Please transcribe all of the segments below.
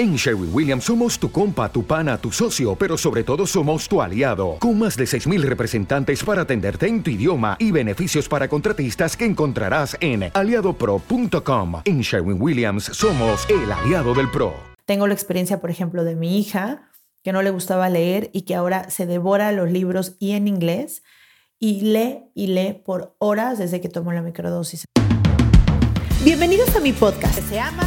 En Sherwin Williams somos tu compa, tu pana, tu socio, pero sobre todo somos tu aliado, con más de 6.000 representantes para atenderte en tu idioma y beneficios para contratistas que encontrarás en aliadopro.com. En Sherwin Williams somos el aliado del PRO. Tengo la experiencia, por ejemplo, de mi hija, que no le gustaba leer y que ahora se devora los libros y en inglés y lee y lee por horas desde que tomó la microdosis. Bienvenidos a mi podcast. Se ama,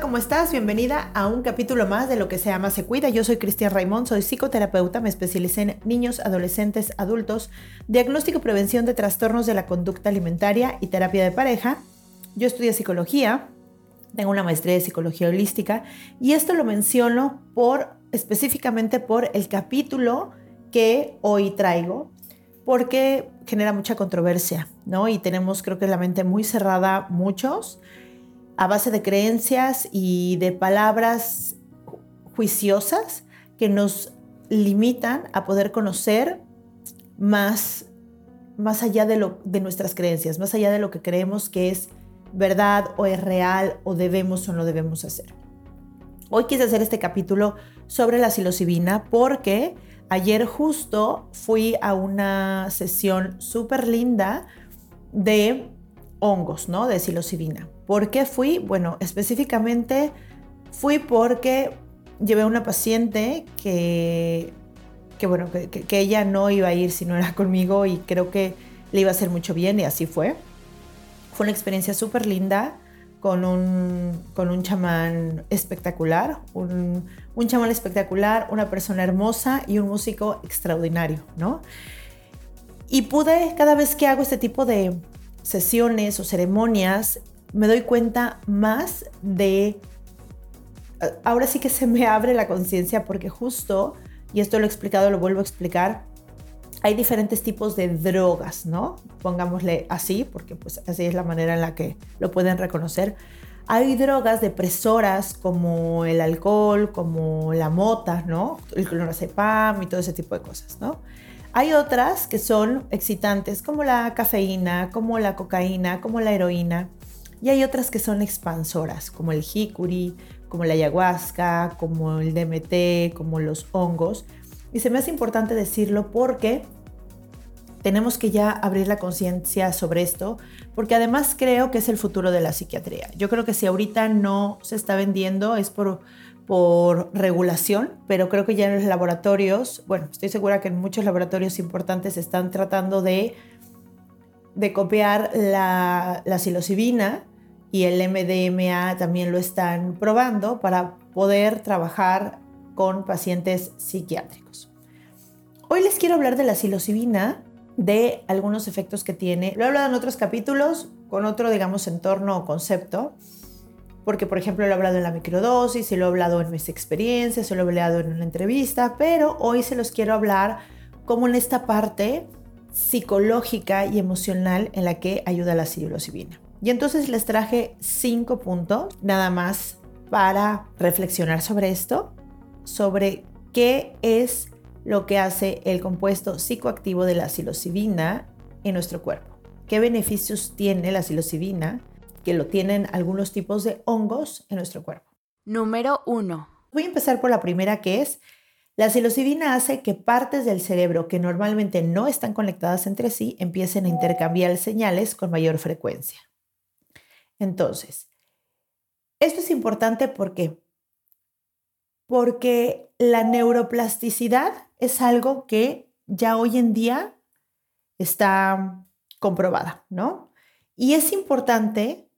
¿Cómo estás? Bienvenida a un capítulo más de Lo que se ama se cuida. Yo soy Cristian Raimond, soy psicoterapeuta, me especialicé en niños, adolescentes, adultos, diagnóstico y prevención de trastornos de la conducta alimentaria y terapia de pareja. Yo estudié psicología, tengo una maestría de psicología holística y esto lo menciono por específicamente por el capítulo que hoy traigo porque genera mucha controversia, ¿no? Y tenemos creo que la mente muy cerrada muchos a base de creencias y de palabras juiciosas que nos limitan a poder conocer más, más allá de, lo, de nuestras creencias, más allá de lo que creemos que es verdad o es real o debemos o no debemos hacer. Hoy quise hacer este capítulo sobre la psilocibina porque ayer justo fui a una sesión súper linda de hongos, ¿no? De psilocibina. ¿Por qué fui? Bueno, específicamente fui porque llevé a una paciente que, que bueno, que, ella no iba a ir si no era conmigo y creo que le iba a hacer mucho bien y así fue. Fue una experiencia súper linda con un, con un chamán espectacular, un, un chamán espectacular, una persona hermosa y un músico extraordinario, ¿no? Y pude, cada vez que hago este tipo de, sesiones o ceremonias, me doy cuenta más de... Ahora sí que se me abre la conciencia porque justo, y esto lo he explicado, lo vuelvo a explicar, hay diferentes tipos de drogas, ¿no? Pongámosle así, porque pues así es la manera en la que lo pueden reconocer. Hay drogas depresoras como el alcohol, como la mota, ¿no? El clonazepam y todo ese tipo de cosas, ¿no? Hay otras que son excitantes, como la cafeína, como la cocaína, como la heroína. Y hay otras que son expansoras, como el jicuri, como la ayahuasca, como el DMT, como los hongos. Y se me hace importante decirlo porque tenemos que ya abrir la conciencia sobre esto, porque además creo que es el futuro de la psiquiatría. Yo creo que si ahorita no se está vendiendo es por por regulación, pero creo que ya en los laboratorios, bueno, estoy segura que en muchos laboratorios importantes están tratando de, de copiar la, la psilocibina y el MDMA también lo están probando para poder trabajar con pacientes psiquiátricos. Hoy les quiero hablar de la psilocibina, de algunos efectos que tiene. Lo he hablado en otros capítulos con otro, digamos, entorno o concepto porque por ejemplo lo he hablado en la microdosis, se lo he hablado en mis experiencias, lo he hablado en una entrevista, pero hoy se los quiero hablar como en esta parte psicológica y emocional en la que ayuda la psilocibina. Y entonces les traje cinco puntos nada más para reflexionar sobre esto, sobre qué es lo que hace el compuesto psicoactivo de la psilocibina en nuestro cuerpo. ¿Qué beneficios tiene la psilocibina? que lo tienen algunos tipos de hongos en nuestro cuerpo. Número 1. Voy a empezar por la primera que es la psilocibina hace que partes del cerebro que normalmente no están conectadas entre sí empiecen a intercambiar señales con mayor frecuencia. Entonces, esto es importante porque porque la neuroplasticidad es algo que ya hoy en día está comprobada, ¿no? Y es importante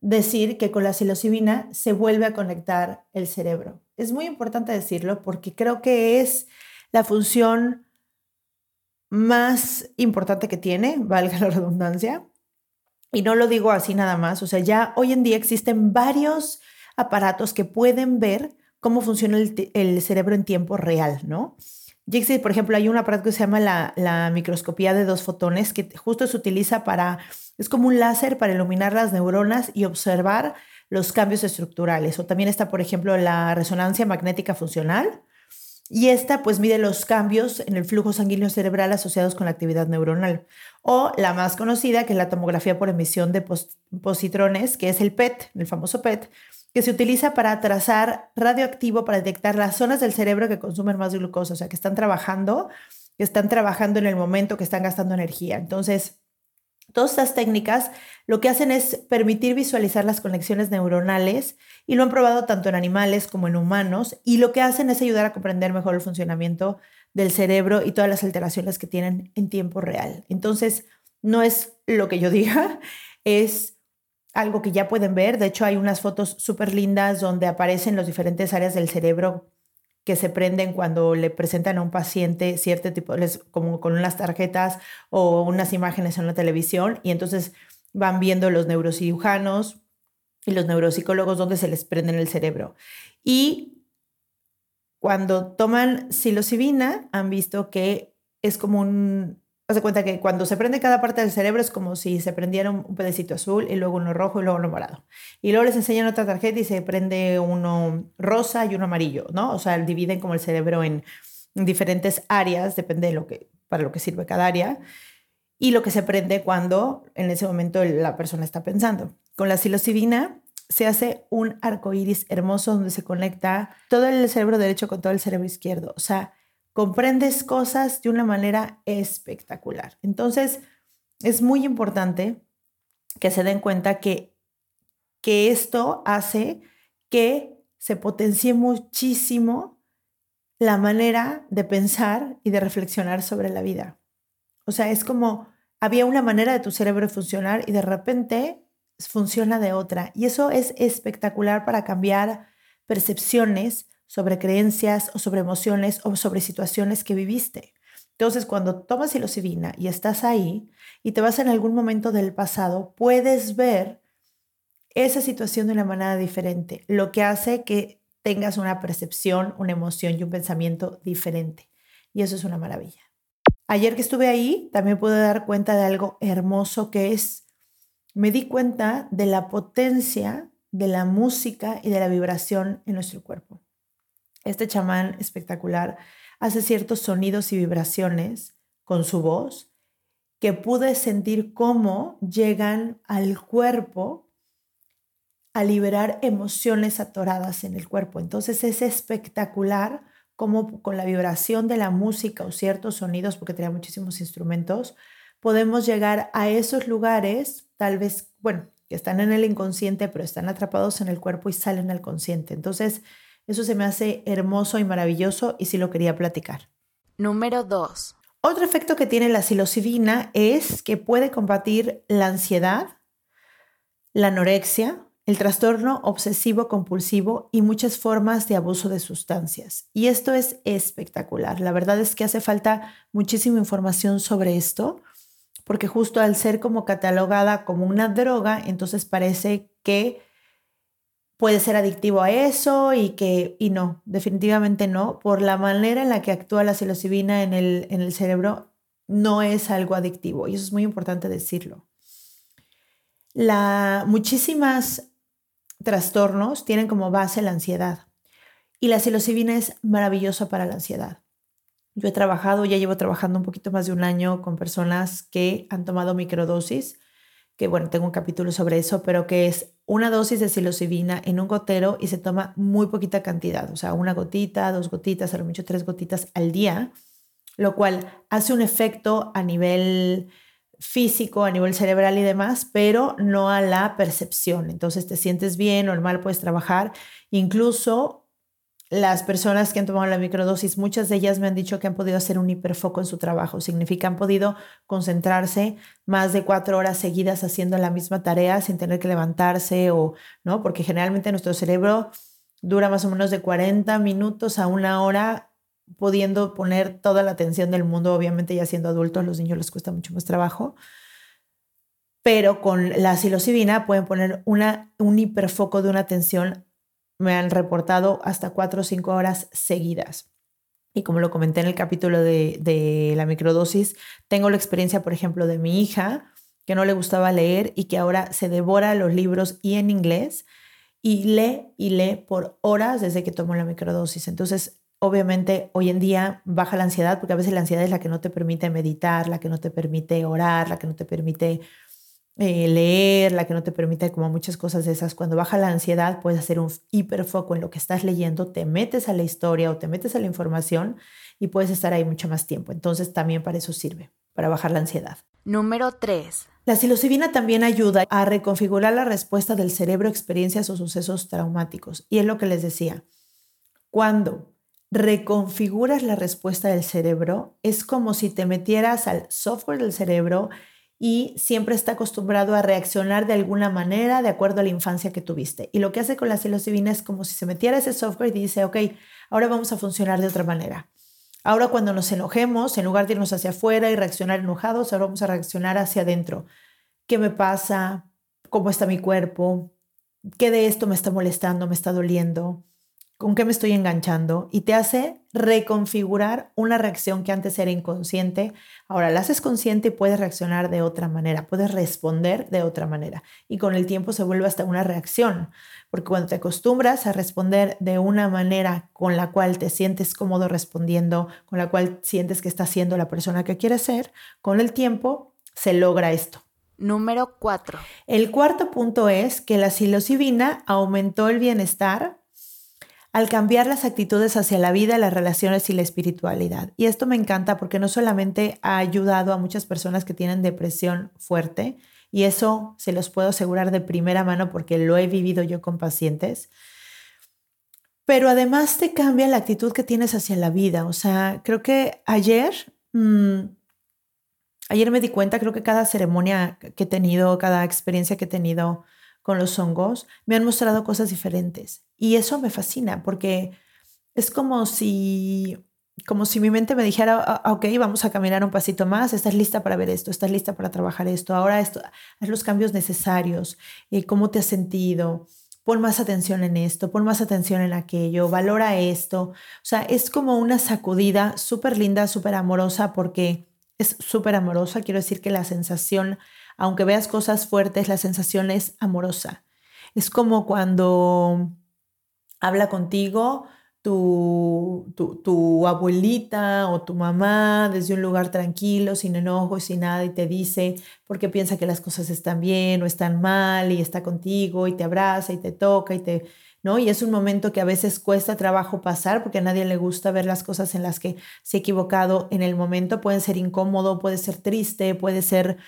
decir que con la psilocibina se vuelve a conectar el cerebro. Es muy importante decirlo porque creo que es la función más importante que tiene, valga la redundancia. Y no lo digo así nada más, o sea, ya hoy en día existen varios aparatos que pueden ver cómo funciona el, cerebro en tiempo real, ¿no? Y por ejemplo, hay un aparato que se llama la, la microscopía de dos fotones, que justo se utiliza para, es como un láser para iluminar las neuronas y observar los cambios estructurales. O también está, por ejemplo, la resonancia magnética funcional, y esta pues mide los cambios en el flujo sanguíneo cerebral asociados con la actividad neuronal. O la más conocida, que es la tomografía por emisión de positrones, que es el PET, el famoso PET, que se utiliza para trazar radioactivo para detectar las zonas del cerebro que consumen más glucosa, o sea, que están trabajando, que están trabajando en el momento que están gastando energía. Entonces, Todas estas técnicas lo que hacen es permitir visualizar las conexiones neuronales y lo han probado tanto en animales como en humanos y lo que hacen es ayudar a comprender mejor el funcionamiento del cerebro y todas las alteraciones que tienen en tiempo real. Entonces, no es lo que yo diga, es algo que ya pueden ver. De hecho, hay unas fotos súper lindas donde aparecen las diferentes áreas del cerebro que se prenden cuando le presentan a un paciente cierto tipo, como con unas tarjetas o unas imágenes en la televisión, y entonces van viendo los neurocirujanos y los neuropsicólogos donde se les prende en el cerebro. Y cuando toman psilocibina, han visto que es como un, Haz de cuenta que cuando se prende cada parte del cerebro es como si se prendiera un, pedacito azul y luego uno rojo y luego uno morado. Y luego les enseñan otra tarjeta y se prende uno rosa y uno amarillo, ¿no? O sea, dividen como el cerebro en, diferentes áreas, depende de lo que, para lo que sirve cada área. Y lo que se prende cuando en ese momento la persona está pensando. Con la psilocibina se hace un arco iris hermoso donde se conecta todo el cerebro derecho con todo el cerebro izquierdo. O sea, comprendes cosas de una manera espectacular. Entonces, es muy importante que se den cuenta que, que esto hace que se potencie muchísimo la manera de pensar y de reflexionar sobre la vida. O sea, es como había una manera de tu cerebro funcionar y de repente funciona de otra. Y eso es espectacular para cambiar percepciones, sobre creencias o sobre emociones o sobre situaciones que viviste. Entonces, cuando tomas psilocibina y estás ahí y te vas en algún momento del pasado, puedes ver esa situación de una manera diferente, lo que hace que tengas una percepción, una emoción y un pensamiento diferente. Y eso es una maravilla. Ayer que estuve ahí, también pude dar cuenta de algo hermoso que es, me di cuenta de la potencia de la música y de la vibración en nuestro cuerpo. Este chamán espectacular hace ciertos sonidos y vibraciones con su voz que pude sentir cómo llegan al cuerpo a liberar emociones atoradas en el cuerpo. Entonces es espectacular cómo con la vibración de la música o ciertos sonidos, porque tenía muchísimos instrumentos, podemos llegar a esos lugares, tal vez, bueno, que están en el inconsciente, pero están atrapados en el cuerpo y salen al consciente. Entonces, eso se me hace hermoso y maravilloso y sí lo quería platicar. Número 2. Otro efecto que tiene la psilocibina es que puede combatir la ansiedad, la anorexia, el trastorno obsesivo compulsivo y muchas formas de abuso de sustancias. Y esto es espectacular. La verdad es que hace falta muchísima información sobre esto, porque justo al ser como catalogada como una droga, entonces parece que puede ser adictivo a eso y que, y no, definitivamente no, por la manera en la que actúa la psilocibina en el, en el cerebro, no es algo adictivo y eso es muy importante decirlo. La, muchísimas trastornos tienen como base la ansiedad y la psilocibina es maravillosa para la ansiedad. Yo he trabajado, ya llevo trabajando un poquito más de un año con personas que han tomado microdosis que bueno, tengo un capítulo sobre eso, pero que es una dosis de psilocibina en un gotero y se toma muy poquita cantidad, o sea, una gotita, dos gotitas, a lo mucho tres gotitas al día, lo cual hace un efecto a nivel físico, a nivel cerebral y demás, pero no a la percepción. Entonces te sientes bien, normal, puedes trabajar. Incluso las personas que han tomado la microdosis, muchas de ellas me han dicho que han podido hacer un hiperfoco en su trabajo. Significa han podido concentrarse más de cuatro horas seguidas haciendo la misma tarea sin tener que levantarse o, ¿no? Porque generalmente nuestro cerebro dura más o menos de 40 minutos a una hora pudiendo poner toda la atención del mundo, obviamente ya siendo adultos, los niños les cuesta mucho más trabajo, pero con la psilocibina pueden poner una, un hiperfoco de una atención me han reportado hasta cuatro o cinco horas seguidas. y como lo comenté en el capítulo de, de la microdosis, tengo la experiencia, por ejemplo, de mi hija, que no le gustaba leer y que ahora se devora los libros y en inglés y lee y lee por horas desde que tomó la microdosis. Entonces, obviamente, hoy en día baja la ansiedad, porque a veces la ansiedad es la que no te permite meditar, la que no te permite orar, la que no te permite eh, leer, la que no te permite como muchas cosas de esas. Cuando baja la ansiedad, puedes hacer un hiperfoco en lo que estás leyendo, te metes a la historia o te metes a la información y puedes estar ahí mucho más tiempo. Entonces, también para eso sirve, para bajar la ansiedad. Número 3. La psilocibina también ayuda a reconfigurar la respuesta del cerebro a experiencias o sucesos traumáticos. Y es lo que les decía. Cuando reconfiguras la respuesta del cerebro, es como si te metieras al software del cerebro y siempre está acostumbrado a reaccionar de alguna manera de acuerdo a la infancia que tuviste. Y lo que hace con la psilocibina es como si se metiera ese software y dice, ok, ahora vamos a funcionar de otra manera. Ahora cuando nos enojemos, en lugar de irnos hacia afuera y reaccionar enojados, ahora vamos a reaccionar hacia adentro. ¿Qué me pasa? ¿Cómo está mi cuerpo? ¿Qué de esto me está molestando? ¿Me está doliendo? ¿Con qué me estoy enganchando? Y te hace reconfigurar una reacción que antes era inconsciente. Ahora la haces consciente y puedes reaccionar de otra manera, puedes responder de otra manera. Y con el tiempo se vuelve hasta una reacción. Porque cuando te acostumbras a responder de una manera con la cual te sientes cómodo respondiendo, con la cual sientes que estás siendo la persona que quieres ser, con el tiempo se logra esto. Número 4. El cuarto punto es que la psilocibina aumentó el bienestar al cambiar las actitudes hacia la vida, las relaciones y la espiritualidad. Y esto me encanta porque no solamente ha ayudado a muchas personas que tienen depresión fuerte, y eso se los puedo asegurar de primera mano porque lo he vivido yo con pacientes. Pero además te cambia la actitud que tienes hacia la vida. O sea, creo que ayer, mm, ayer me di cuenta, creo que cada ceremonia que he tenido, cada experiencia que he tenido con los hongos, me han mostrado cosas diferentes. Y eso me fascina porque es como si como si mi mente me dijera, ah, ah, ok, vamos a caminar un pasito más, estás lista para ver esto, estás lista para trabajar esto, ahora esto, haz los cambios necesarios, eh, cómo te has sentido, pon más atención en esto, pon más atención en aquello, valora esto. O sea, es como una sacudida súper linda, súper amorosa, porque es súper amorosa. Quiero decir que la sensación, aunque veas cosas fuertes, la sensación es amorosa. Es como cuando habla contigo tu, tu, abuelita o tu mamá desde un lugar tranquilo, sin enojo y sin nada, y te dice porque piensa que las cosas están bien o están mal y está contigo y te abraza y te toca y te... ¿no? Y es un momento que a veces cuesta trabajo pasar porque a nadie le gusta ver las cosas en las que se ha equivocado en el momento. Puede ser incómodo, puede ser triste, puede ser,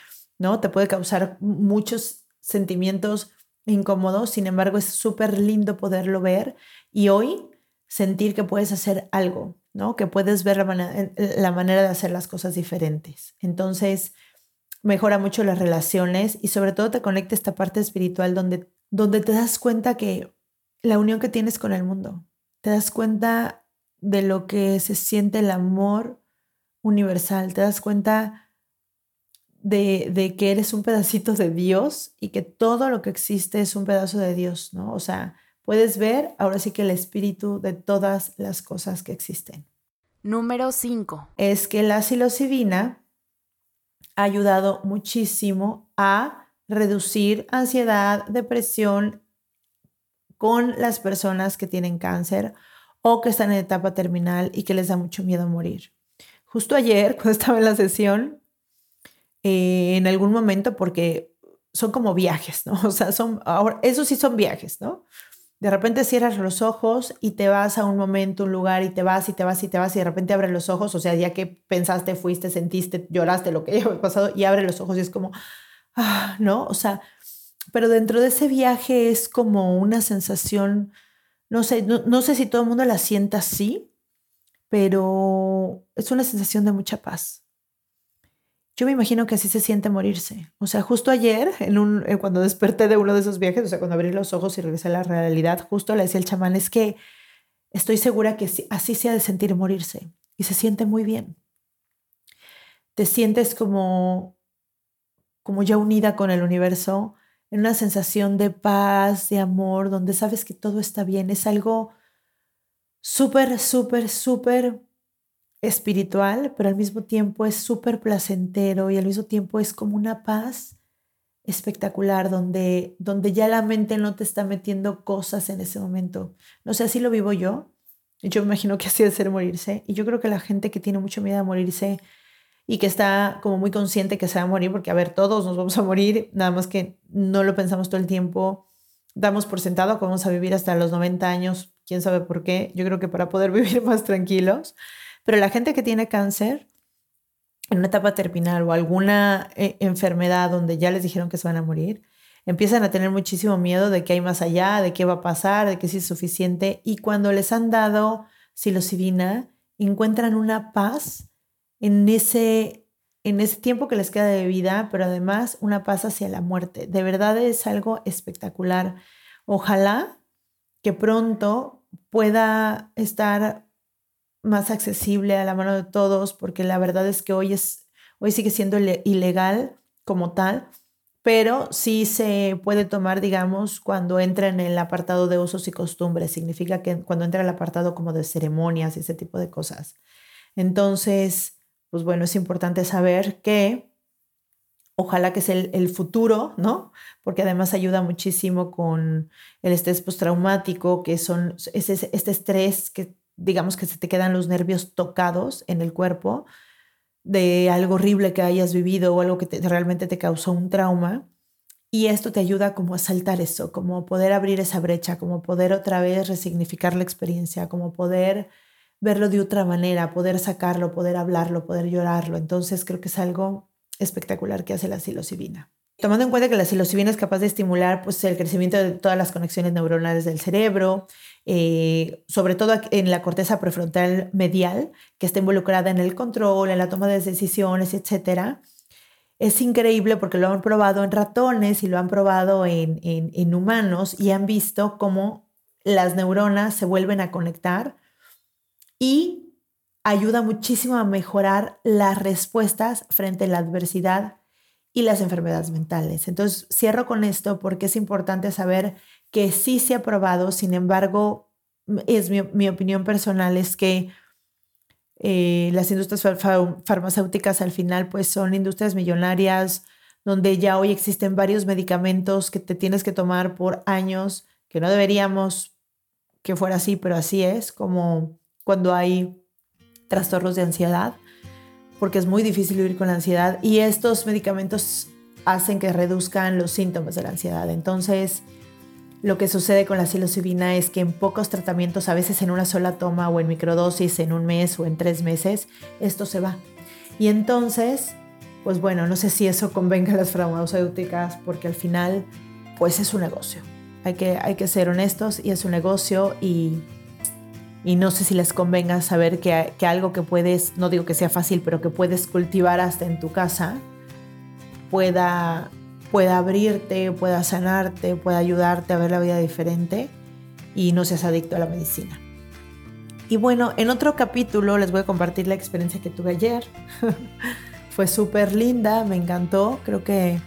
¿no? Te puede causar muchos sentimientos incómodos. Sin embargo, es súper lindo poderlo ver. Y hoy sentir que puedes hacer algo, ¿no? Que puedes ver la, manera, de hacer las cosas diferentes. Entonces, mejora mucho las relaciones y sobre todo te conecta esta parte espiritual donde, donde te das cuenta que la unión que tienes con el mundo, te das cuenta de lo que se siente el amor universal, te das cuenta de, de, que eres un pedacito de Dios y que todo lo que existe es un pedazo de Dios, ¿no? O sea, puedes ver ahora sí que el espíritu de todas las cosas que existen. Número 5. Es que la psilocibina ha ayudado muchísimo a reducir ansiedad, depresión con las personas que tienen cáncer o que están en etapa terminal y que les da mucho miedo morir. Justo ayer, cuando estaba en la sesión, eh, en algún momento, porque son como viajes, ¿no? O sea, son, ahora, esos sí son viajes, ¿no? De repente cierras los ojos y te vas a un momento, un lugar y te vas y te vas y te vas y de repente abres los ojos, o sea, ya que pensaste, fuiste, sentiste, lloraste, lo que haya pasado y abre los ojos y es como, ah, ¿no? O sea, pero dentro de ese viaje es como una sensación, no sé, no, no sé si todo el mundo la sienta así, pero es una sensación de mucha paz. Yo me imagino que así se siente morirse. O sea, justo ayer, eh, cuando desperté de uno de esos viajes, o sea, cuando abrí los ojos y regresé a la realidad, justo le decía el chamán, es que estoy segura que así se ha de sentir morirse. Y se siente muy bien. Te sientes como, como ya unida con el universo, en una sensación de paz, de amor, donde sabes que todo está bien. Es algo súper, súper, súper espiritual, pero al mismo tiempo es súper placentero y al mismo tiempo es como una paz espectacular donde, donde ya la mente no te está metiendo cosas en ese momento. No sé, así lo vivo yo. Yo me imagino que así de ser morirse. Y yo creo que la gente que tiene mucho miedo a morirse y que está como muy consciente que se va a morir, porque a ver, todos nos vamos a morir, nada más que no lo pensamos todo el tiempo, damos por sentado que vamos a vivir hasta los 90 años, quién sabe por qué, yo creo que para poder vivir más tranquilos, pero la gente que tiene cáncer en una etapa terminal o alguna eh, enfermedad donde ya les dijeron que se van a morir, empiezan a tener muchísimo miedo de que hay más allá, de qué va a pasar, de que es suficiente y cuando les han dado psilocibina encuentran una paz en ese, en ese tiempo que les queda de vida, pero además una paz hacia la muerte. De verdad es algo espectacular. Ojalá que pronto pueda estar más accesible a la mano de todos, porque la verdad es que hoy, es, hoy sigue siendo ilegal como tal, pero sí se puede tomar, digamos, cuando entra en el apartado de usos y costumbres. Significa que cuando entra el apartado como de ceremonias y ese tipo de cosas. Entonces, pues bueno, es importante saber que ojalá que sea el, futuro, ¿no? Porque además ayuda muchísimo con el estrés postraumático, que son ese, este estrés que digamos que se te quedan los nervios tocados en el cuerpo de algo horrible que hayas vivido o algo que realmente te causó un trauma. Y esto te ayuda como a saltar eso, como poder abrir esa brecha, como poder otra vez resignificar la experiencia, como poder verlo de otra manera, poder sacarlo, poder hablarlo, poder llorarlo. Entonces creo que es algo espectacular que hace la psilocibina. Tomando en cuenta que la psilocibina es capaz de estimular pues, el crecimiento de todas las conexiones neuronales del cerebro, eh, sobre todo en la corteza prefrontal medial, que está involucrada en el control, en la toma de decisiones, etc. Es increíble porque lo han probado en ratones y lo han probado en, en humanos y han visto cómo las neuronas se vuelven a conectar y ayuda muchísimo a mejorar las respuestas frente a la adversidad y las enfermedades mentales. Entonces, cierro con esto porque es importante saber que sí se ha probado, sin embargo, es mi, opinión personal, es que eh, las industrias farmacéuticas al final pues son industrias millonarias donde ya hoy existen varios medicamentos que te tienes que tomar por años, que no deberíamos que fuera así, pero así es, como cuando hay trastornos de ansiedad, porque es muy difícil vivir con la ansiedad y estos medicamentos hacen que reduzcan los síntomas de la ansiedad. Entonces, lo que sucede con la psilocibina es que en pocos tratamientos, a veces en una sola toma o en microdosis, en un mes o en tres meses, esto se va. Y entonces, pues bueno, no sé si eso convenga a las farmacéuticas porque al final, pues es un negocio. Hay que, hay que ser honestos y es un negocio y y no sé si les convenga saber que, algo que puedes, no digo que sea fácil, pero que puedes cultivar hasta en tu casa, pueda, pueda abrirte, pueda sanarte, pueda ayudarte a ver la vida diferente y no seas adicto a la medicina. Y bueno, en otro capítulo les voy a compartir la experiencia que tuve ayer. Fue súper linda, me encantó. Creo que,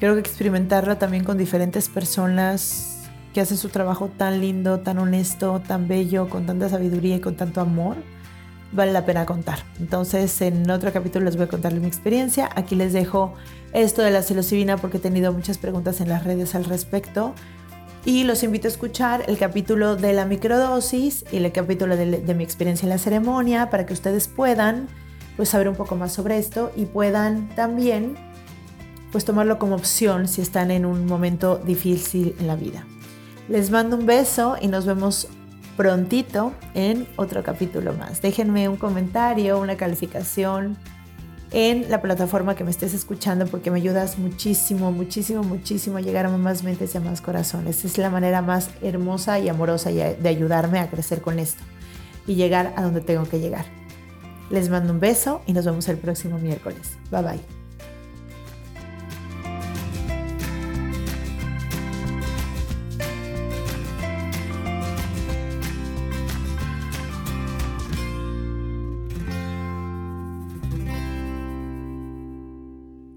creo que experimentarla también con diferentes personas que hace su trabajo tan lindo, tan honesto, tan bello, con tanta sabiduría y con tanto amor, vale la pena contar. Entonces, en otro capítulo les voy a contar mi experiencia. Aquí les dejo esto de la psilocibina porque he tenido muchas preguntas en las redes al respecto. Y los invito a escuchar el capítulo de la microdosis y el capítulo de, mi experiencia en la ceremonia para que ustedes puedan pues, saber un poco más sobre esto y puedan también pues tomarlo como opción si están en un momento difícil en la vida. Les mando un beso y nos vemos prontito en otro capítulo más. Déjenme un comentario, una calificación en la plataforma que me estés escuchando porque me ayudas muchísimo, muchísimo, muchísimo a llegar a más mentes y a más corazones. Es la manera más hermosa y amorosa de ayudarme a crecer con esto y llegar a donde tengo que llegar. Les mando un beso y nos vemos el próximo miércoles. Bye bye.